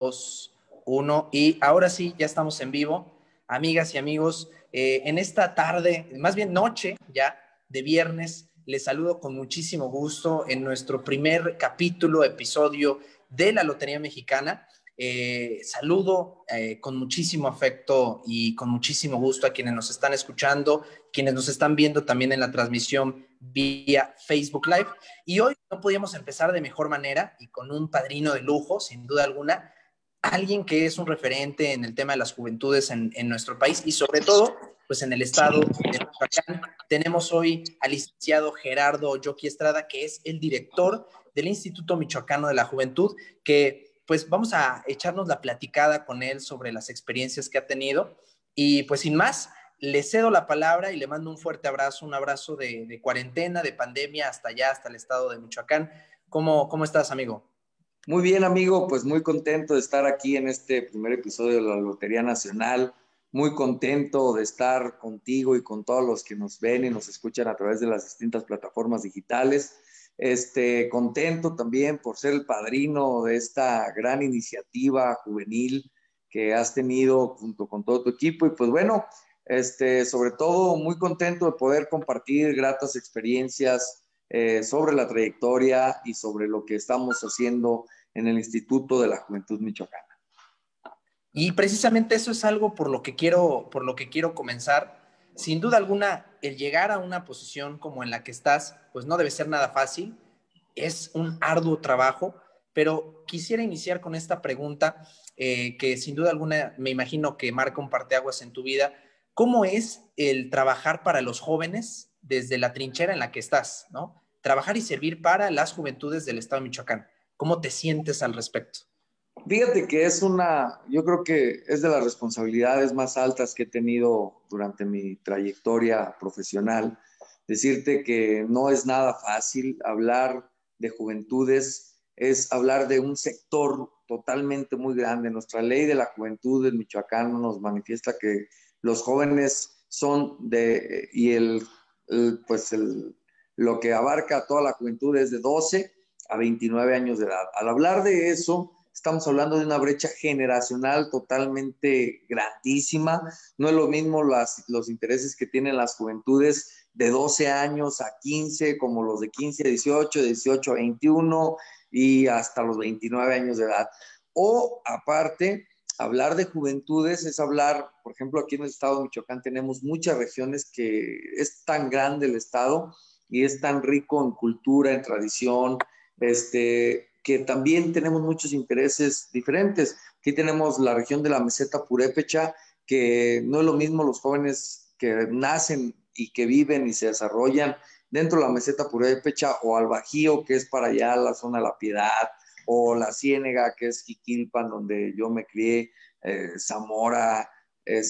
dos, uno. Y ahora sí, ya estamos en vivo. Amigas y amigos, eh, en esta tarde, más bien noche ya de viernes, les saludo con muchísimo gusto en nuestro primer capítulo, episodio de la Lotería Mexicana. Eh, saludo eh, con muchísimo afecto y con muchísimo gusto a quienes nos están escuchando, quienes nos están viendo también en la transmisión vía Facebook Live. Y hoy no podíamos empezar de mejor manera y con un padrino de lujo, sin duda alguna, alguien que es un referente en el tema de las juventudes en, nuestro país y sobre todo, pues en el estado de Michoacán. Tenemos hoy al licenciado Gerardo Yoki Estrada, que es el director del Instituto Michoacano de la Juventud, que pues vamos a echarnos la platicada con él sobre las experiencias que ha tenido. Y pues sin más, le cedo la palabra y le mando un fuerte abrazo, un abrazo de, cuarentena, de pandemia, hasta allá, hasta el estado de Michoacán. ¿Cómo, ¿Cómo estás, amigo? Muy bien, amigo, pues muy contento de estar aquí en este primer episodio de la Lotería Nacional. Muy contento de estar contigo y con todos los que nos ven y nos escuchan a través de las distintas plataformas digitales. Este, contento también por ser el padrino de esta gran iniciativa juvenil que has tenido junto con todo tu equipo. Y pues bueno, este, sobre todo muy contento de poder compartir gratas experiencias eh, sobre la trayectoria y sobre lo que estamos haciendo en el Instituto de la Juventud Michoacana. Y precisamente eso es algo por lo que quiero, por lo que quiero comenzar sin duda alguna, el llegar a una posición como en la que estás, pues no debe ser nada fácil, es un arduo trabajo, pero quisiera iniciar con esta pregunta eh, que sin duda alguna me imagino que marca un parteaguas en tu vida. ¿Cómo es el trabajar para los jóvenes desde la trinchera en la que estás, ¿no? Trabajar y servir para las juventudes del Estado de Michoacán. ¿Cómo te sientes al respecto? Fíjate que es una, yo creo que es de las responsabilidades más altas que he tenido durante mi trayectoria profesional. Decirte que no es nada fácil hablar de juventudes, es hablar de un sector totalmente muy grande. Nuestra ley de la juventud del Michoacán nos manifiesta que los jóvenes son de, y el, pues el, lo que abarca toda la juventud es de 12 a 29 años de edad. Al hablar de eso, Estamos hablando de una brecha generacional totalmente grandísima. No es lo mismo las, los intereses que tienen las juventudes de 12 años a 15, como los de 15 a 18, de 18 a 21 y hasta los 29 años de edad. O aparte, hablar de juventudes es hablar, por ejemplo, aquí en el estado de Michoacán tenemos muchas regiones que es tan grande el estado y es tan rico en cultura, en tradición, este, que también tenemos muchos intereses diferentes. Aquí tenemos la región de la meseta purépecha, que no es lo mismo los jóvenes que nacen y que viven y se desarrollan dentro de la meseta purépecha o al Bajío, que es para allá la zona de la Piedad, o la Ciénega, que es Jiquilpan, donde yo me crié, eh, Zamora, eh,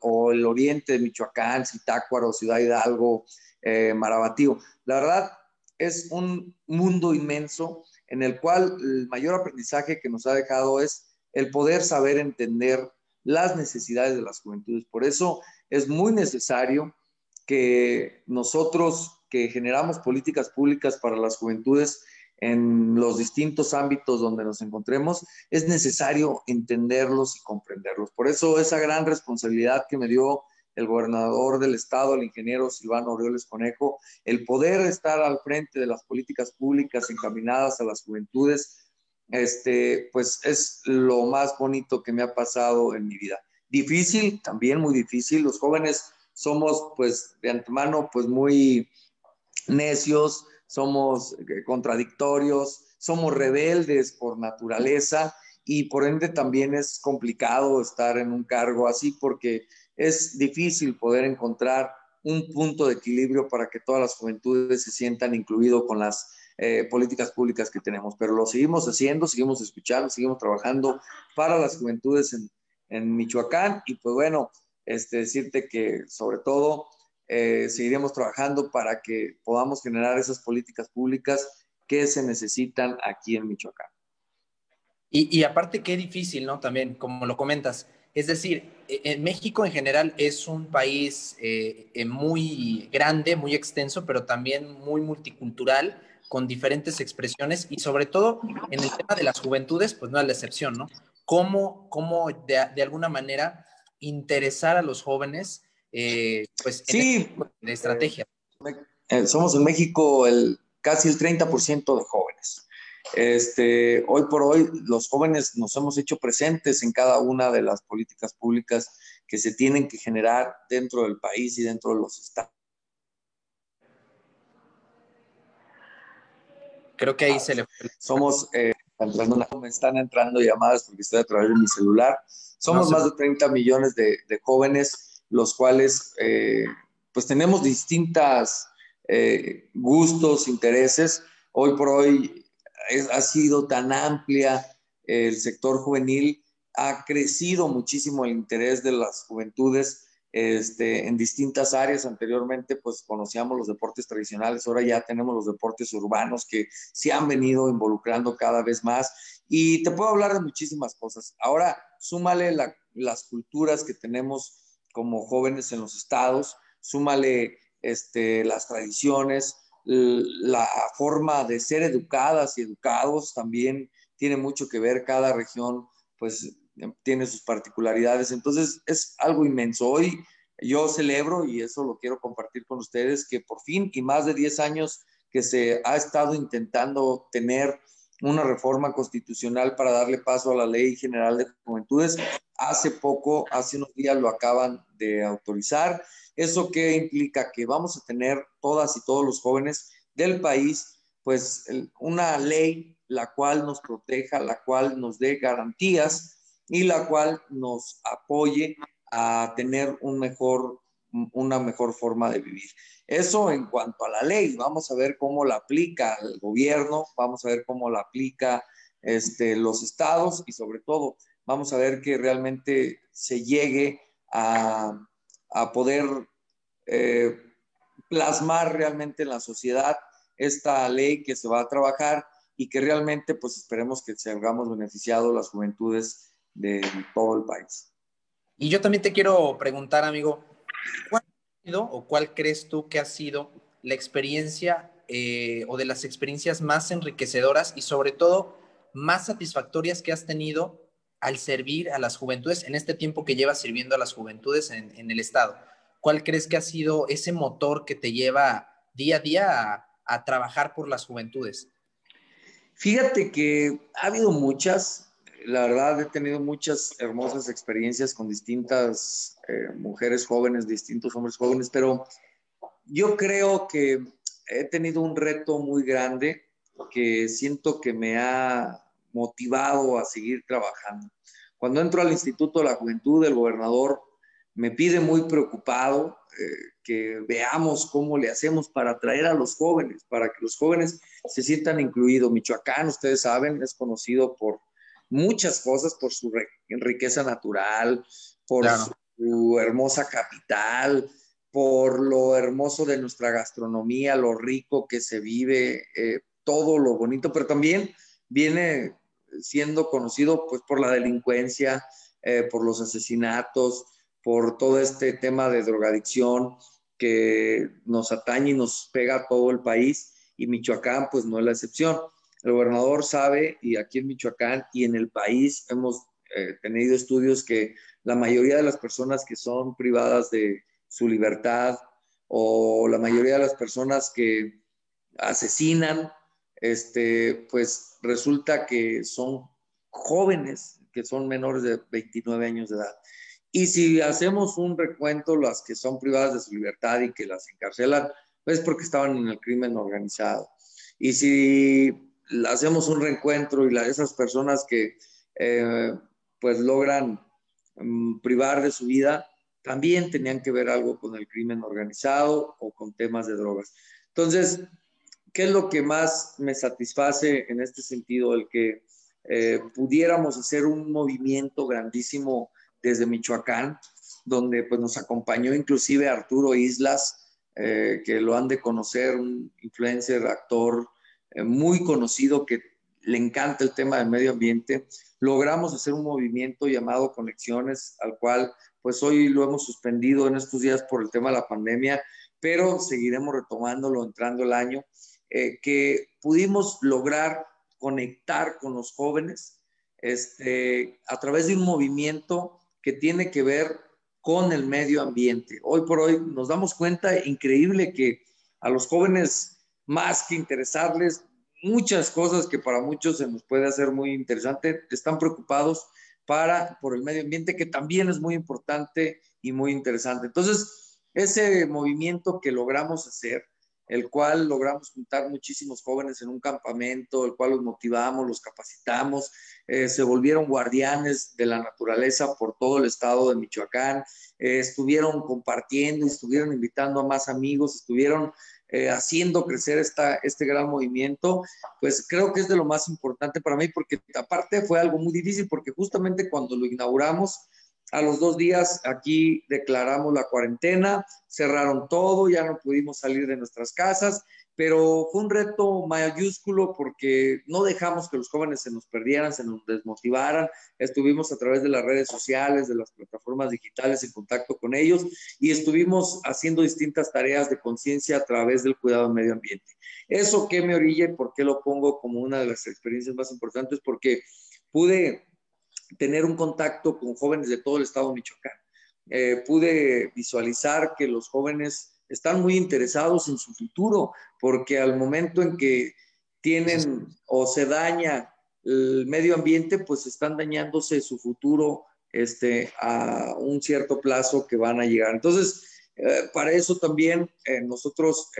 o, el oriente de Michoacán, Zitácuaro, Ciudad Hidalgo, eh. La verdad, es un mundo inmenso en el cual el mayor aprendizaje que nos ha dejado es el poder saber entender las necesidades de las juventudes. Por eso es muy necesario que nosotros que generamos políticas públicas para las juventudes en los distintos ámbitos donde nos encontremos, es necesario entenderlos y comprenderlos. Por eso esa gran responsabilidad que me dio el gobernador del estado, el ingeniero Silvano Orioles Conejo, el poder estar al frente de las políticas públicas encaminadas a las juventudes, este, pues es lo más bonito que me ha pasado en mi vida. Difícil, también muy difícil. Los jóvenes somos, pues, de antemano, pues muy necios, somos eh, contradictorios, somos rebeldes por naturaleza y por ende también es complicado estar en un cargo así porque es difícil poder encontrar un punto de equilibrio para que todas las juventudes se sientan incluidos con las eh, políticas públicas que tenemos, pero lo seguimos haciendo, seguimos escuchando, seguimos trabajando para las juventudes en, Michoacán y pues bueno, este, decirte que sobre todo eh, seguiremos trabajando para que podamos generar esas políticas públicas que se necesitan aquí en Michoacán. Y, y aparte, qué difícil, ¿no? También, como lo comentas, es decir, e, en México en general es un país eh, eh, muy grande, muy extenso, pero también muy multicultural, con diferentes expresiones y sobre todo en el tema de las juventudes, pues no es la excepción, ¿no? Cómo, cómo de, alguna manera interesar a los jóvenes, eh, pues, sí, de estrategia. Eh, somos en México el, casi el 30% de jóvenes. Este, hoy por hoy los jóvenes nos hemos hecho presentes en cada una de las políticas públicas que se tienen que generar dentro del país y dentro de los estados. Creo que ahí se le Somos, eh, me están entrando llamadas porque estoy a través de mi celular. Somos más de 30 millones de, jóvenes, los cuales eh, pues tenemos distintas eh, gustos, intereses. Hoy por hoy ha sido tan amplia el sector juvenil, ha crecido muchísimo el interés de las juventudes este, en distintas áreas. Anteriormente, pues conocíamos los deportes tradicionales, ahora ya tenemos los deportes urbanos que se han venido involucrando cada vez más. Y te puedo hablar de muchísimas cosas. Ahora, súmale las culturas que tenemos como jóvenes en los estados, súmale este, las tradiciones, la forma de ser educadas y educados también tiene mucho que ver. Cada región, pues, tiene sus particularidades. Entonces, es algo inmenso. Hoy yo celebro, y eso lo quiero compartir con ustedes, que por fin, y más de 10 años que se ha estado intentando tener una reforma constitucional para darle paso a la Ley General de Juventudes. Hace poco, hace unos días lo acaban de autorizar. ¿Eso qué implica? Que vamos a tener todas y todos los jóvenes del país, pues una ley la cual nos proteja, la cual nos dé garantías y la cual nos apoye a tener un mejor, una mejor forma de vivir. Eso en cuanto a la ley, vamos a ver cómo la aplica el gobierno, vamos a ver cómo la aplica este, los estados y sobre todo vamos a ver que realmente se llegue a, poder eh, plasmar realmente en la sociedad esta ley que se va a trabajar y que realmente pues esperemos que salgamos beneficiados las juventudes de todo el país. Y yo también te quiero preguntar, amigo, ¿cuál ha sido o cuál crees tú que ha sido la experiencia eh, o de las experiencias más enriquecedoras y sobre todo más satisfactorias que has tenido al servir a las juventudes en este tiempo que llevas sirviendo a las juventudes en, el Estado? ¿Cuál crees que ha sido ese motor que te lleva día a día a trabajar por las juventudes? Fíjate que ha habido muchas, la verdad he tenido muchas hermosas experiencias con distintas eh, mujeres jóvenes, distintos hombres jóvenes, pero yo creo que he tenido un reto muy grande que siento que me ha motivado a seguir trabajando. Cuando entro al Instituto de la Juventud, el gobernador me pide muy preocupado eh, que veamos cómo le hacemos para atraer a los jóvenes, para que los jóvenes se sientan incluidos. Michoacán, ustedes saben, es conocido por muchas cosas por su riqueza natural, por su hermosa capital, por lo hermoso de nuestra gastronomía, lo rico que se vive, eh, todo lo bonito, pero también viene siendo conocido pues por la delincuencia, eh, por los asesinatos, por todo este tema de drogadicción que nos atañe y nos pega a todo el país y Michoacán pues no es la excepción. El gobernador sabe, y aquí en Michoacán y en el país hemos eh, tenido estudios que la mayoría de las personas que son privadas de su libertad o la mayoría de las personas que asesinan, este, pues resulta que son jóvenes, que son menores de 29 años de edad. Y si hacemos un recuento, las que son privadas de su libertad y que las encarcelan, pues porque estaban en el crimen organizado. Y si hacemos un reencuentro y esas personas que eh, pues logran mm, privar de su vida, también tenían que ver algo con el crimen organizado o con temas de drogas. Entonces, ¿qué es lo que más me satisface en este sentido? El que eh, pudiéramos hacer un movimiento grandísimo desde Michoacán, donde pues nos acompañó inclusive Arturo Islas, eh, que lo han de conocer, un influencer, actor, eh, muy conocido que le encanta el tema del medio ambiente, logramos hacer un movimiento llamado Conexiones, al cual pues hoy lo hemos suspendido en estos días por el tema de la pandemia, pero seguiremos retomándolo entrando el año, eh, que pudimos lograr conectar con los jóvenes este, a través de un movimiento que tiene que ver con el medio ambiente. Hoy por hoy nos damos cuenta, increíble, que a los jóvenes, más que interesarles muchas cosas que para muchos se nos puede hacer muy interesante, están preocupados para, por el medio ambiente, que también es muy importante y muy interesante. Entonces, ese movimiento que logramos hacer, el cual logramos juntar muchísimos jóvenes en un campamento, el cual los motivamos, los capacitamos, eh, se volvieron guardianes de la naturaleza por todo el estado de Michoacán, eh, estuvieron compartiendo, estuvieron invitando a más amigos, estuvieron eh, haciendo crecer esta, este gran movimiento, pues creo que es de lo más importante para mí, porque aparte fue algo muy difícil, porque justamente cuando lo inauguramos, a los dos días aquí declaramos la cuarentena, cerraron todo, ya no pudimos salir de nuestras casas, pero fue un reto mayúsculo porque no dejamos que los jóvenes se nos perdieran, se nos desmotivaran. Estuvimos a través de las redes sociales, de las plataformas digitales en contacto con ellos y estuvimos haciendo distintas tareas de conciencia a través del cuidado del medio ambiente. Eso que me orilla y por qué lo pongo como una de las experiencias más importantes, porque pude tener un contacto con jóvenes de todo el estado de Michoacán. Eh, pude visualizar que los jóvenes están muy interesados en su futuro, porque al momento en que tienen o se daña el medio ambiente, pues están dañándose su futuro este, a un cierto plazo que van a llegar. Entonces, eh, para eso también eh, nosotros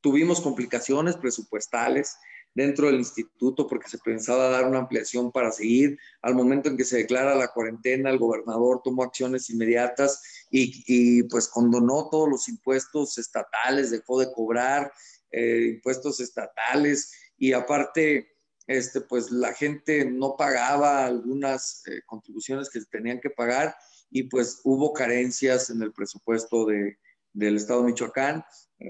tuvimos complicaciones presupuestales dentro del instituto porque se pensaba dar una ampliación para seguir. Al momento en que se declara la cuarentena, el gobernador tomó acciones inmediatas y, pues condonó todos los impuestos estatales, dejó de cobrar eh, impuestos estatales y aparte, este, pues la gente no pagaba algunas eh, contribuciones que tenían que pagar y pues hubo carencias en el presupuesto de, del Estado de Michoacán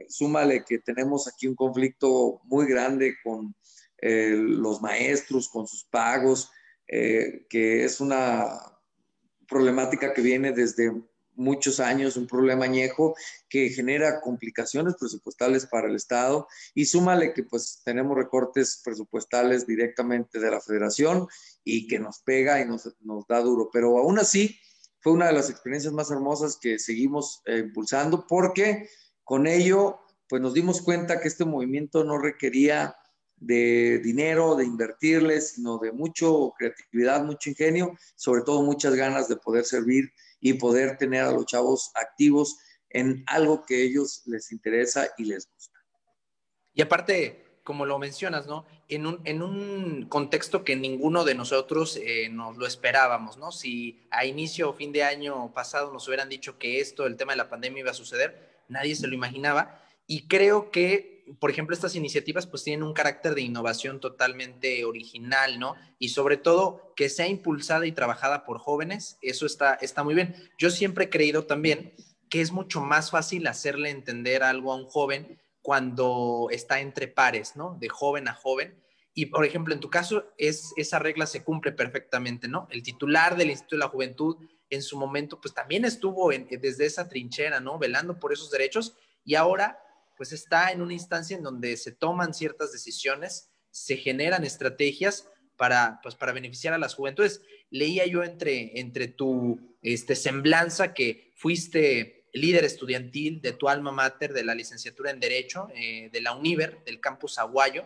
súmale que tenemos aquí un conflicto muy grande con eh, los maestros, con sus pagos, eh, que es una problemática que viene desde muchos años, un problema añejo que genera complicaciones presupuestales para el Estado. Y súmale que pues tenemos recortes presupuestales directamente de la federación y que nos pega y nos, da duro, pero aún así fue una de las experiencias más hermosas que seguimos eh, impulsando porque con ello, pues nos dimos cuenta que este movimiento no requería de dinero, de invertirle, sino de mucho creatividad, mucho ingenio, sobre todo muchas ganas de poder servir y poder tener a los chavos activos en algo que a ellos les interesa y les gusta. Y aparte, como lo mencionas, ¿no? En un, en un contexto que ninguno de nosotros eh, nos lo esperábamos, ¿no? Si a inicio o fin de año pasado nos hubieran dicho que esto, el tema de la pandemia iba a suceder, nadie se lo imaginaba. Y creo que, por ejemplo, estas iniciativas pues tienen un carácter de innovación totalmente original, ¿no? Y sobre todo que sea impulsada y trabajada por jóvenes, eso está, está muy bien. Yo siempre he creído también que es mucho más fácil hacerle entender algo a un joven cuando está entre pares, ¿no? De joven a joven. Y, por ejemplo, en tu caso, es, esa regla se cumple perfectamente, ¿no? El titular del Instituto de la Juventud en su momento, pues también estuvo desde esa trinchera, ¿no? Velando por esos derechos y ahora, pues está en una instancia en donde se toman ciertas decisiones, se generan estrategias para, pues, para beneficiar a las juventudes. Leía yo entre, entre tu este, semblanza que fuiste líder estudiantil de tu alma mater de la licenciatura en Derecho eh, de la UNIVER, del campus Aguayo,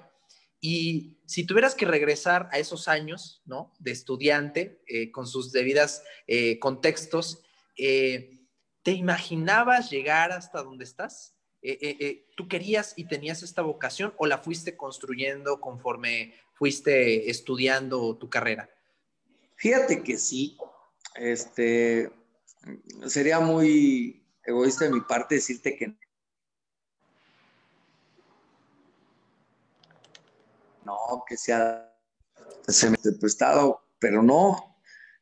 y si tuvieras que regresar a esos años, ¿no? De estudiante, eh, con sus debidas eh, contextos, eh, ¿te imaginabas llegar hasta donde estás? ¿Tú querías y tenías esta vocación o la fuiste construyendo conforme fuiste estudiando tu carrera? Fíjate que sí. Este, sería muy egoísta de mi parte decirte que no, que sea prestado, pero no.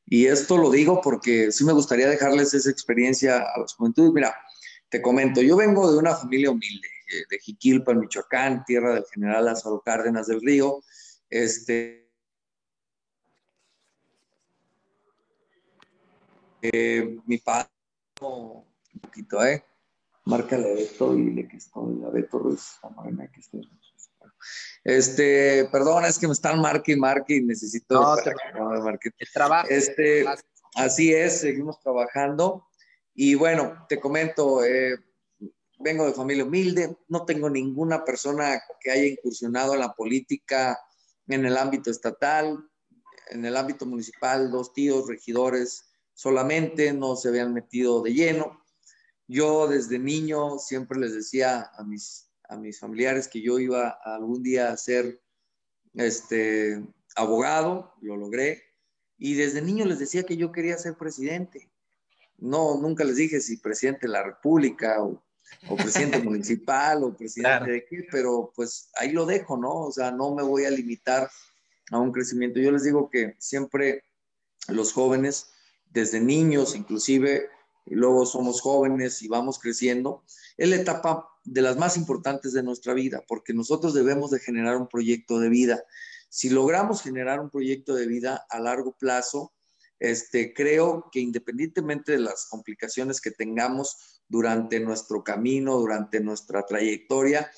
Y esto lo digo porque sí me gustaría dejarles esa experiencia a los juventudes. Mira, te comento, yo vengo de una familia humilde, eh, de Jiquilpa, Michoacán, tierra del general Lázaro Cárdenas del Río. Este, eh, mi padre, un poquito, ¿eh? Márcale a Beto y dile que estoy, a Beto Ruiz, a Morena que estoy. Este, perdón, es que me están marque y necesito no, te, trabajo. Este, así es, seguimos trabajando. Y bueno, te comento, eh, vengo de familia humilde, no tengo ninguna persona que haya incursionado en la política en el ámbito estatal, en el ámbito municipal, dos tíos, regidores solamente, no se habían metido de lleno. Yo desde niño siempre les decía a mis, a mis familiares que yo iba algún día a ser este, abogado, lo logré, y desde niño les decía que yo quería ser presidente. No, nunca les dije si presidente de la República o, presidente municipal o presidente de qué, pero pues ahí lo dejo, ¿no? O sea, no me voy a limitar a un crecimiento. Yo les digo que siempre los jóvenes, desde niños inclusive, y luego somos jóvenes y vamos creciendo, es la etapa de las más importantes de nuestra vida, porque nosotros debemos de generar un proyecto de vida. Si logramos generar un proyecto de vida a largo plazo, este, creo que independientemente de las complicaciones que tengamos durante nuestro camino, durante nuestra trayectoria,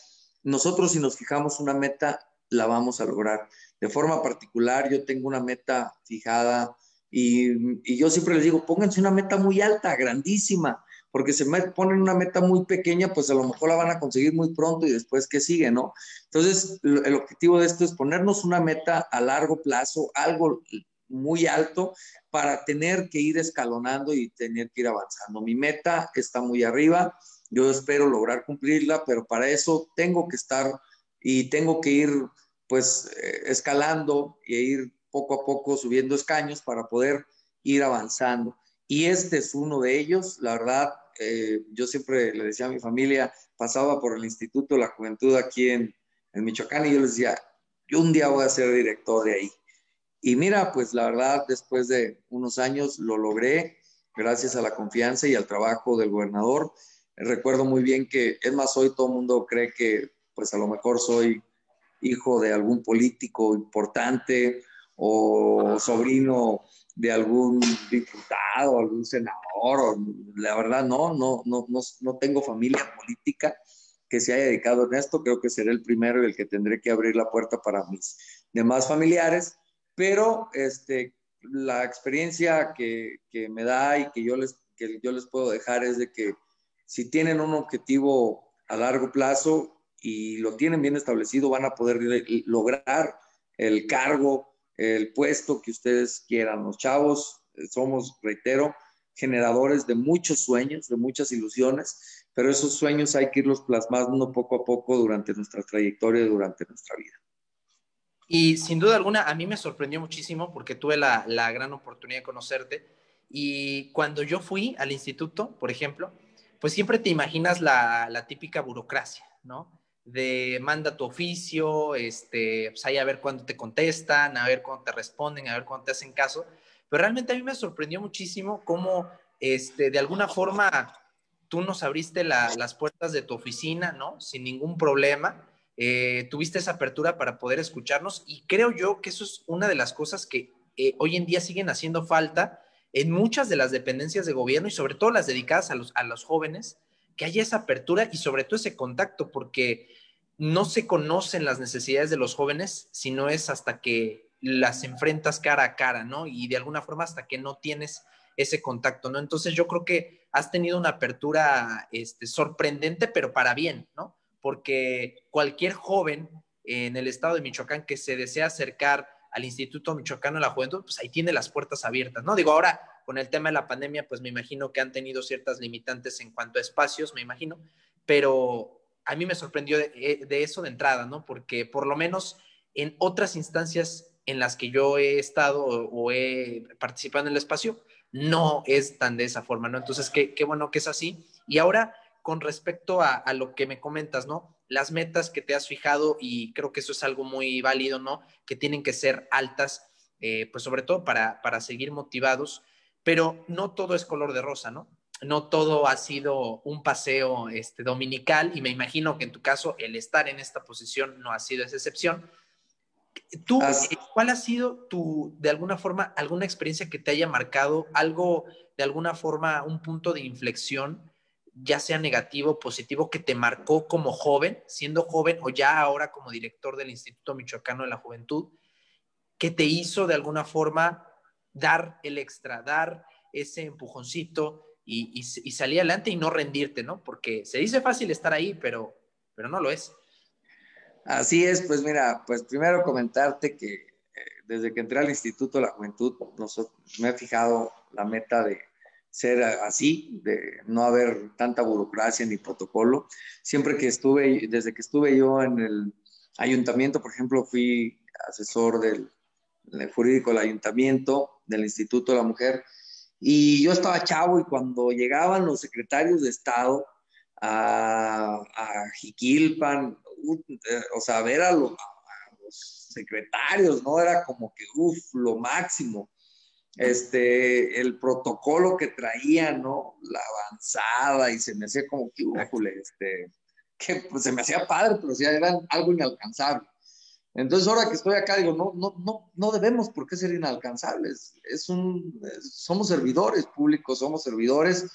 nosotros si nos fijamos una meta, la vamos a lograr. De forma particular, yo tengo una meta fijada y, yo siempre les digo, pónganse una meta muy alta, grandísima, porque se ponen una meta muy pequeña, pues a lo mejor la van a conseguir muy pronto y después que sigue, ¿no? Entonces, el objetivo de esto es ponernos una meta a largo plazo, algo muy alto para tener que ir escalonando y tener que ir avanzando. Mi meta está muy arriba, yo espero lograr cumplirla, pero para eso tengo que estar y tengo que ir pues eh, escalando e ir poco a poco subiendo escaños para poder ir avanzando. Y este es uno de ellos. La verdad, eh, yo siempre le decía a mi familia, pasaba por el Instituto de la Juventud aquí en, en Michoacán y yo les decía, yo un día voy a ser director de ahí. Y mira, pues la verdad, después de unos años lo logré, gracias a la confianza y al trabajo del gobernador. Recuerdo muy bien que, es más, hoy todo el mundo cree que, pues a lo mejor soy hijo de algún político importante o sobrino de algún diputado, algún senador. La verdad, no, no, no, no, tengo familia política que se haya dedicado en esto. Creo que seré el primero y el que tendré que abrir la puerta para mis demás familiares. Pero este, la experiencia que, que me da y que yo, les, que yo les puedo dejar es de que si tienen un objetivo a largo plazo y lo tienen bien establecido, van a poder lograr el cargo el puesto que ustedes quieran. Los chavos eh, somos, reitero, generadores de muchos sueños, de muchas ilusiones, pero esos sueños hay que irlos plasmando poco a poco durante nuestra trayectoria durante nuestra vida. Y sin duda alguna, a mí me sorprendió muchísimo porque tuve la, gran oportunidad de conocerte. Y cuando yo fui al instituto, por ejemplo, pues siempre te imaginas la, la típica burocracia, ¿no? De manda tu oficio, este, pues ahí a ver cuándo te contestan, a ver cuándo te responden, a ver cuándo te hacen caso. Pero realmente a mí me sorprendió muchísimo cómo, este, de alguna forma, tú nos abriste las puertas de tu oficina, ¿no? Sin ningún problema. Eh, tuviste esa apertura para poder escucharnos y creo yo que eso es una de las cosas que eh, hoy en día siguen haciendo falta en muchas de las dependencias de gobierno y sobre todo las dedicadas a los, a los jóvenes, que haya esa apertura y sobre todo ese contacto, porque no se conocen las necesidades de los jóvenes si no es hasta que las enfrentas cara a cara, ¿no? Y de alguna forma hasta que no tienes ese contacto, ¿no? Entonces yo creo que has tenido una apertura este, sorprendente, pero para bien, ¿no? Porque cualquier joven en el estado de Michoacán que se desea acercar al Instituto Michoacano de la Juventud, pues ahí tiene las puertas abiertas, ¿no? Digo, ahora con el tema de la pandemia, pues me imagino que han tenido ciertas limitantes en cuanto a espacios, me imagino, pero a mí me sorprendió eh, de, eso de entrada, ¿no? Porque por lo menos en otras instancias en las que yo he estado o, he participado en el espacio, no es tan de esa forma, ¿no? Entonces, qué, qué bueno que es así. Y ahora, con respecto a, lo que me comentas, ¿no? Las metas que te has fijado, y creo que eso es algo muy válido, ¿no? Que tienen que ser altas, eh, pues sobre todo para, para seguir motivados, pero no todo es color de rosa, ¿no? no todo ha sido un paseo este, dominical y me imagino que en tu caso el estar en esta posición no ha sido esa excepción. ¿Tú, eh, cuál ha sido tu, de alguna forma, alguna experiencia que te haya marcado, algo, de alguna forma, un punto de inflexión ya sea negativo, positivo, que te marcó como joven, siendo joven o ya ahora como director del Instituto Michoacano de la Juventud, que te hizo de alguna forma dar el extra, dar ese empujoncito y, salir adelante y no rendirte, ¿no? Porque se dice fácil estar ahí, pero, pero no lo es. Así es, pues mira, pues primero comentarte que eh, desde que entré al Instituto de la Juventud me he fijado la meta de ser así, de no haber tanta burocracia ni protocolo. Siempre que estuve, desde que estuve yo en el ayuntamiento, por ejemplo, fui asesor del, jurídico del ayuntamiento, del Instituto de la Mujer, y yo estaba chavo y cuando llegaban los secretarios de Estado a, a Jiquilpan, o sea, ver a los, a los secretarios, ¿no? Era como que, uff, lo máximo este, el protocolo que traía, ¿no? La avanzada y se me hacía como que, este, que pues, se me hacía padre, pero sí era algo inalcanzable. Entonces ahora que estoy acá digo, no, no, no, no debemos por qué ser inalcanzables. Es un, somos servidores públicos, somos servidores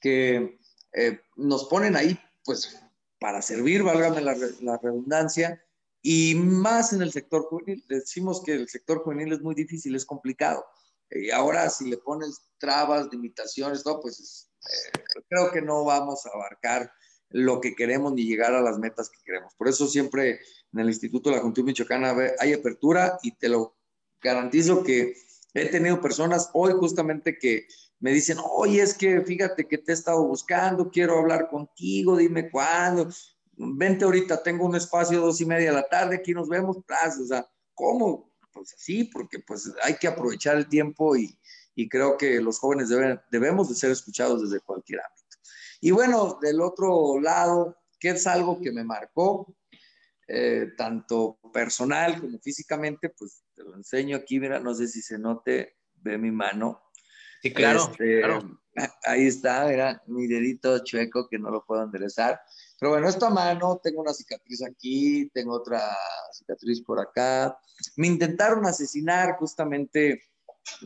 que eh, nos ponen ahí, pues, para servir, válgame la, la redundancia, y más en el sector juvenil. Decimos que el sector juvenil es muy difícil, es complicado y ahora si le pones trabas, limitaciones, todo, pues eh, creo que no vamos a abarcar lo que queremos ni llegar a las metas que queremos. Por eso siempre en el Instituto de la Juventud Michoacana hay apertura y te lo garantizo que he tenido personas hoy justamente que me dicen, oye, es que fíjate que te he estado buscando, quiero hablar contigo, dime cuándo, vente ahorita, tengo un espacio dos y media de la tarde, aquí nos vemos, o sea, ¿cómo? pues así, porque pues hay que aprovechar el tiempo y, creo que los jóvenes debemos de ser escuchados desde cualquier ámbito. Y bueno, del otro lado, que es algo que me marcó, eh, tanto personal como físicamente, pues te lo enseño aquí, mira, no sé si se note, ve mi mano. Sí, claro, este, claro. Ahí está, mira, mi dedito chueco que no lo puedo enderezar. Pero bueno, esta mano, tengo una cicatriz aquí, tengo otra cicatriz por acá. Me intentaron asesinar justamente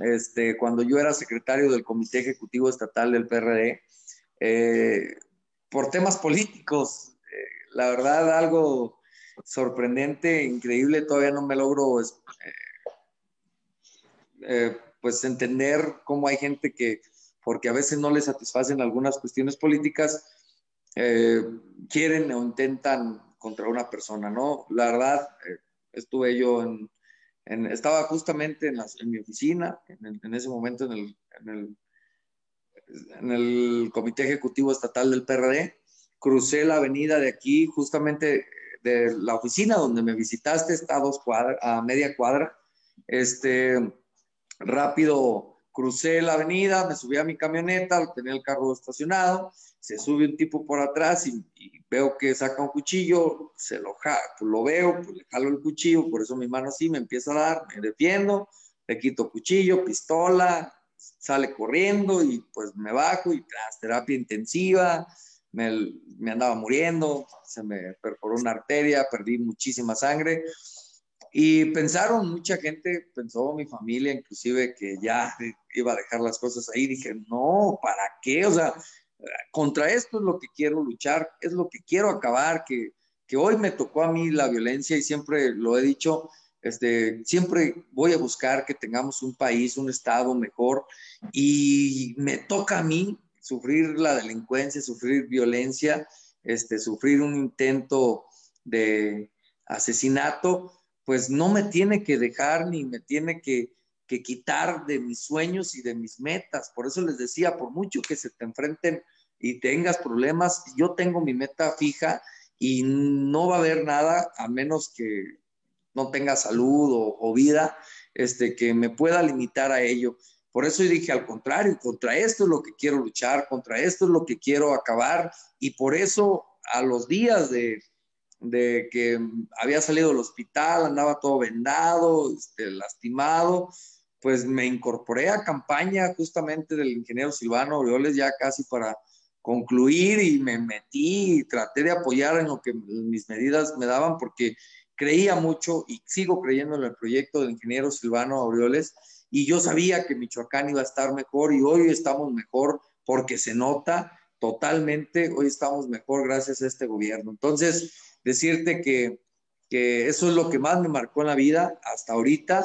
este, cuando yo era secretario del Comité Ejecutivo Estatal del PRD eh, por temas políticos. Eh, la verdad, algo sorprendente, increíble, todavía no me logro eh, pues entender cómo hay gente que, porque a veces no le satisfacen algunas cuestiones políticas, eh, quieren o intentan contra una persona, ¿no? La verdad, eh, estuve yo en, estaba justamente en, en mi oficina, en, ese momento en el, el, en el Comité Ejecutivo Estatal del PRD, crucé la avenida de aquí, justamente de la oficina donde me visitaste, está a, dos cuadras, a media cuadra, este, rápido crucé la avenida, me subí a mi camioneta, tenía el carro estacionado, se sube un tipo por atrás y, veo que saca un cuchillo, se lo, pues lo veo, pues le jalo el cuchillo, por eso mi mano así me empieza a dar, me defiendo, le quito cuchillo, pistola, sale corriendo y pues me bajo y tras terapia intensiva, me, me andaba muriendo, se me perforó una arteria, perdí muchísima sangre y pensaron, mucha gente pensó, mi familia inclusive, que ya iba a dejar las cosas ahí. Dije, no, ¿para qué? O sea, contra esto es lo que quiero luchar, es lo que quiero acabar, que, que hoy me tocó a mí la violencia y siempre lo he dicho, este, siempre voy a buscar que tengamos un país, un estado mejor y me toca a mí sufrir la delincuencia, sufrir violencia, este, sufrir un intento de asesinato pues no me tiene que dejar ni me tiene que, quitar de mis sueños y de mis metas. Por eso les decía, por mucho que se te enfrenten y tengas problemas, yo tengo mi meta fija y no va a haber nada a menos que no tenga salud o, vida este, que me pueda limitar a ello. Por eso dije, al contrario, contra esto es lo que quiero luchar, contra esto es lo que quiero acabar y por eso a los días de, de que había salido del hospital, andaba todo vendado, este, lastimado, pues me incorporé a campaña justamente del ingeniero Silvano Orioles ya casi para concluir y me metí y traté de apoyar en lo que mis medidas me daban porque creía mucho y sigo creyendo en el proyecto del ingeniero Silvano Aureoles y yo sabía que Michoacán iba a estar mejor y hoy estamos mejor porque se nota totalmente, hoy estamos mejor gracias a este gobierno. Entonces, decirte que, que eso es lo que más me marcó en la vida hasta ahorita,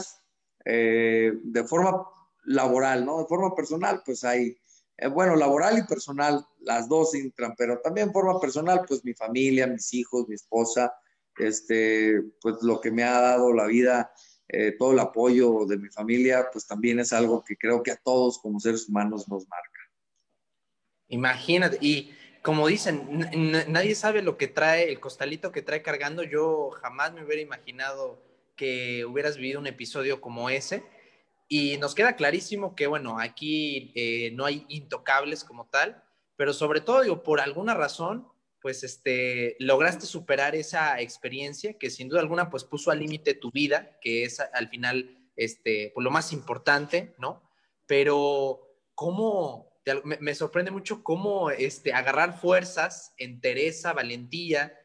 eh, de forma laboral, ¿no? De forma personal, pues hay, eh, bueno, laboral y personal, las dos entran, pero también forma personal, pues mi familia, mis hijos, mi esposa, este, pues lo que me ha dado la vida, eh, todo el apoyo de mi familia, pues también es algo que creo que a todos como seres humanos nos marca. Imagínate, y como dicen, nadie sabe lo que trae, el costalito que trae cargando. Yo jamás me hubiera imaginado que hubieras vivido un episodio como ese. Y nos queda clarísimo que, bueno, aquí eh, no hay intocables como tal, pero sobre todo, digo, por alguna razón, pues, este, lograste superar esa experiencia que sin duda alguna, pues, puso al límite tu vida, que es al final, este, pues, lo más importante, ¿no? Pero, ¿cómo, me, sorprende mucho cómo este, agarrar fuerzas, entereza, valentía,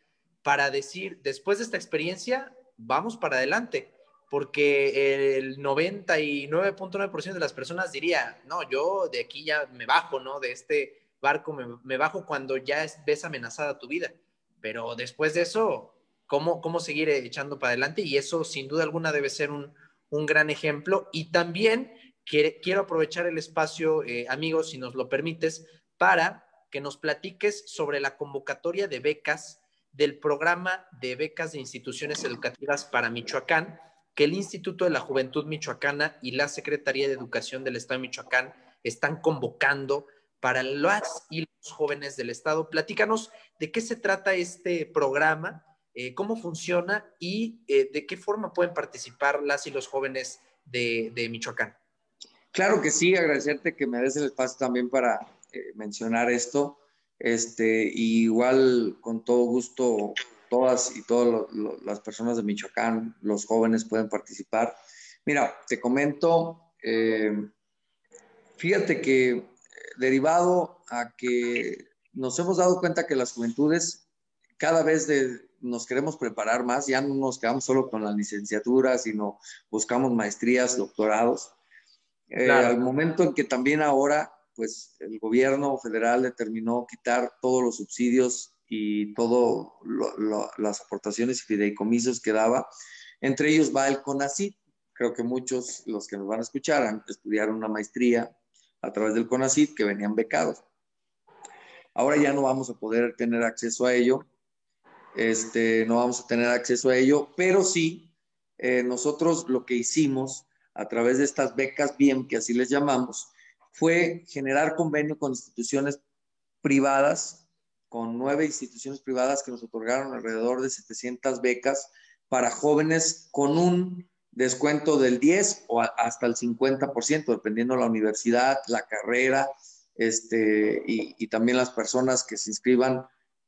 para decir, después de esta experiencia, vamos para adelante, porque el 99.9% de las personas diría, no, yo de aquí ya me bajo, ¿no? De este barco me, bajo cuando ya ves amenazada tu vida, pero después de eso, ¿cómo, cómo seguir echando para adelante? Y eso sin duda alguna debe ser un, un gran ejemplo. Y también quiero aprovechar el espacio, eh, amigos, si nos lo permites, para que nos platiques sobre la convocatoria de becas del programa de becas de instituciones educativas para Michoacán, que el Instituto de la Juventud Michoacana y la Secretaría de Educación del Estado de Michoacán están convocando para las y los jóvenes del Estado. Platícanos de qué se trata este programa, eh, cómo funciona y eh, de qué forma pueden participar las y los jóvenes de Michoacán. Claro que sí, agradecerte que me des el espacio también para eh, mencionar esto. Este, igual con todo gusto, todas y todas las personas de Michoacán, los jóvenes pueden participar. Mira, te comento, fíjate que derivado a que nos hemos dado cuenta que las juventudes cada vez nos queremos preparar más, ya no nos quedamos solo con la licenciatura, sino buscamos maestrías, doctorados. Eh, al momento en que también ahora, pues el gobierno federal determinó quitar todos los subsidios y todas las aportaciones y fideicomisos que daba, entre ellos va el CONACIT. Creo que muchos, los que nos van a escuchar, estudiaron una maestría a través del CONACIT que venían becados. Ahora ya no vamos a poder tener acceso a ello, este, no vamos a tener acceso a ello, pero sí, eh, nosotros lo que hicimos a través de estas becas BIEM, que así les llamamos, fue generar convenio con instituciones privadas, con nueve instituciones privadas que nos otorgaron alrededor de 700 becas para jóvenes con un descuento del 10 o hasta el 50%, dependiendo de la universidad, la carrera, este, y, también las personas que se inscriban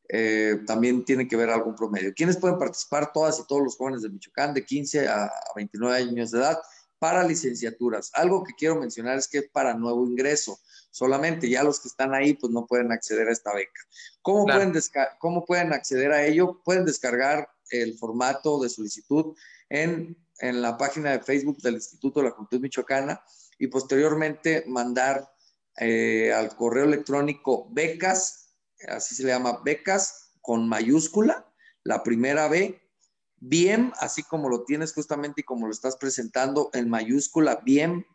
eh, también tienen que ver algún promedio. ¿Quiénes pueden participar? Todas y todos los jóvenes de Michoacán de 15 a 29 años de edad para licenciaturas. Algo que quiero mencionar es que es para nuevo ingreso. Solamente ya los que están ahí pues no pueden acceder a esta beca. ¿Cómo, pueden, ¿cómo pueden acceder a ello? Pueden descargar el formato de solicitud en, la página de Facebook del Instituto de la Juventud Michoacana y posteriormente mandar eh, al correo electrónico becas, así se le llama becas con mayúscula, la primera B, bien, así como lo tienes justamente y como lo estás presentando en mayúscula, bien,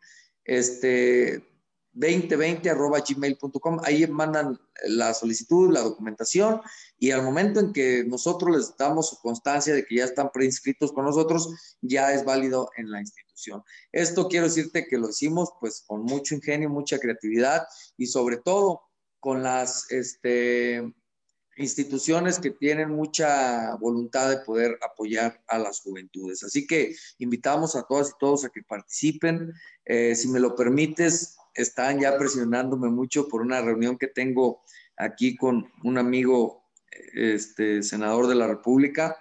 este 2020 arroba gmail.com, ahí mandan la solicitud, la documentación y al momento en que nosotros les damos constancia de que ya están preinscritos con nosotros, ya es válido en la institución. Esto quiero decirte que lo hicimos pues con mucho ingenio, mucha creatividad y sobre todo con las, este, instituciones que tienen mucha voluntad de poder apoyar a las juventudes. Así que invitamos a todas y todos a que participen. Eh, si me lo permites, están ya presionándome mucho por una reunión que tengo aquí con un amigo, este, senador de la República.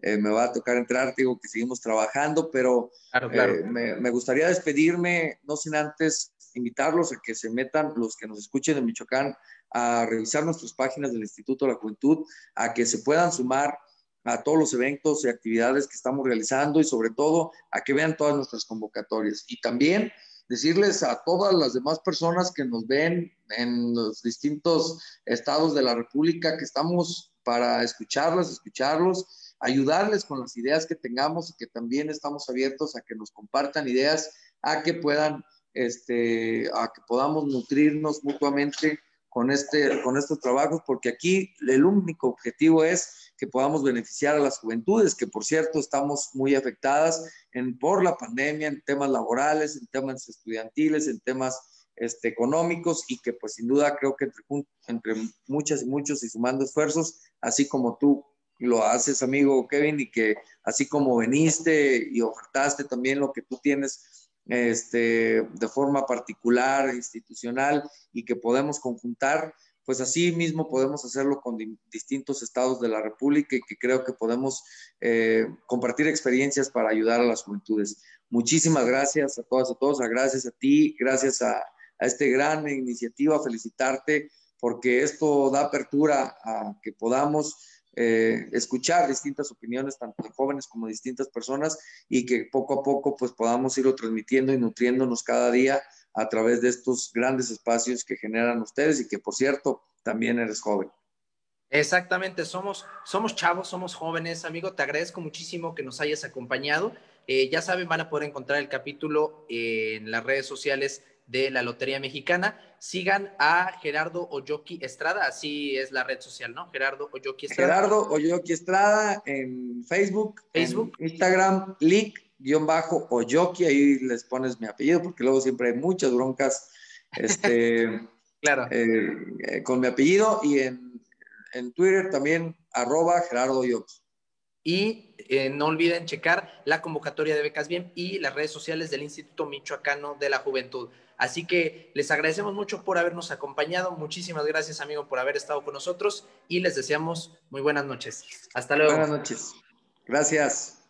Eh, me va a tocar entrar, digo que seguimos trabajando, pero eh, me, me, gustaría despedirme, no sin antes invitarlos a que se metan, los que nos escuchen en Michoacán, a revisar nuestras páginas del Instituto de la Juventud, a que se puedan sumar a todos los eventos y actividades que estamos realizando y sobre todo a que vean todas nuestras convocatorias. Y también decirles a todas las demás personas que nos ven en los distintos estados de la República que estamos para escucharlas, escucharlos, ayudarles con las ideas que tengamos y que también estamos abiertos a que nos compartan ideas, a que puedan, este, a que podamos nutrirnos mutuamente con, este, con estos trabajos, porque aquí el único objetivo es que podamos beneficiar a las juventudes, que por cierto estamos muy afectadas en, por la pandemia, en temas laborales, en temas estudiantiles, en temas este, económicos y que pues sin duda creo que entre, entre muchas y muchos y sumando esfuerzos, así como tú lo haces, amigo Kevin, y que así como veniste y ofertaste también lo que tú tienes este, de forma particular, institucional, y que podemos conjuntar, pues así mismo podemos hacerlo con distintos estados de la República y que creo que podemos eh, compartir experiencias para ayudar a las juventudes. Muchísimas gracias a todas y a todos, gracias a ti, gracias a, a esta gran iniciativa, felicitarte porque esto da apertura a que podamos eh, escuchar distintas opiniones, tanto de jóvenes como de distintas personas, y que poco a poco pues podamos irlo transmitiendo y nutriéndonos cada día a través de estos grandes espacios que generan ustedes y que por cierto también eres joven. Exactamente, somos, somos chavos, somos jóvenes, amigo, te agradezco muchísimo que nos hayas acompañado. Eh, ya saben, van a poder encontrar el capítulo en las redes sociales de la Lotería Mexicana. Sigan a Gerardo Oyoki Estrada, así es la red social, ¿no? Gerardo Oyoki Estrada. Gerardo Oyoki Estrada en Facebook, Facebook. Instagram, Lick-Oyoki, ahí les pones mi apellido, porque luego siempre hay muchas broncas este, claro. Eh, eh, con mi apellido, y en, en Twitter también, arroba Gerardo Oyoki. Y eh, no olviden checar la convocatoria de becas bien y las redes sociales del Instituto Michoacano de la Juventud. Así que les agradecemos mucho por habernos acompañado. Muchísimas gracias, amigo, por haber estado con nosotros y les deseamos muy buenas noches. Hasta luego. Buenas noches. Gracias.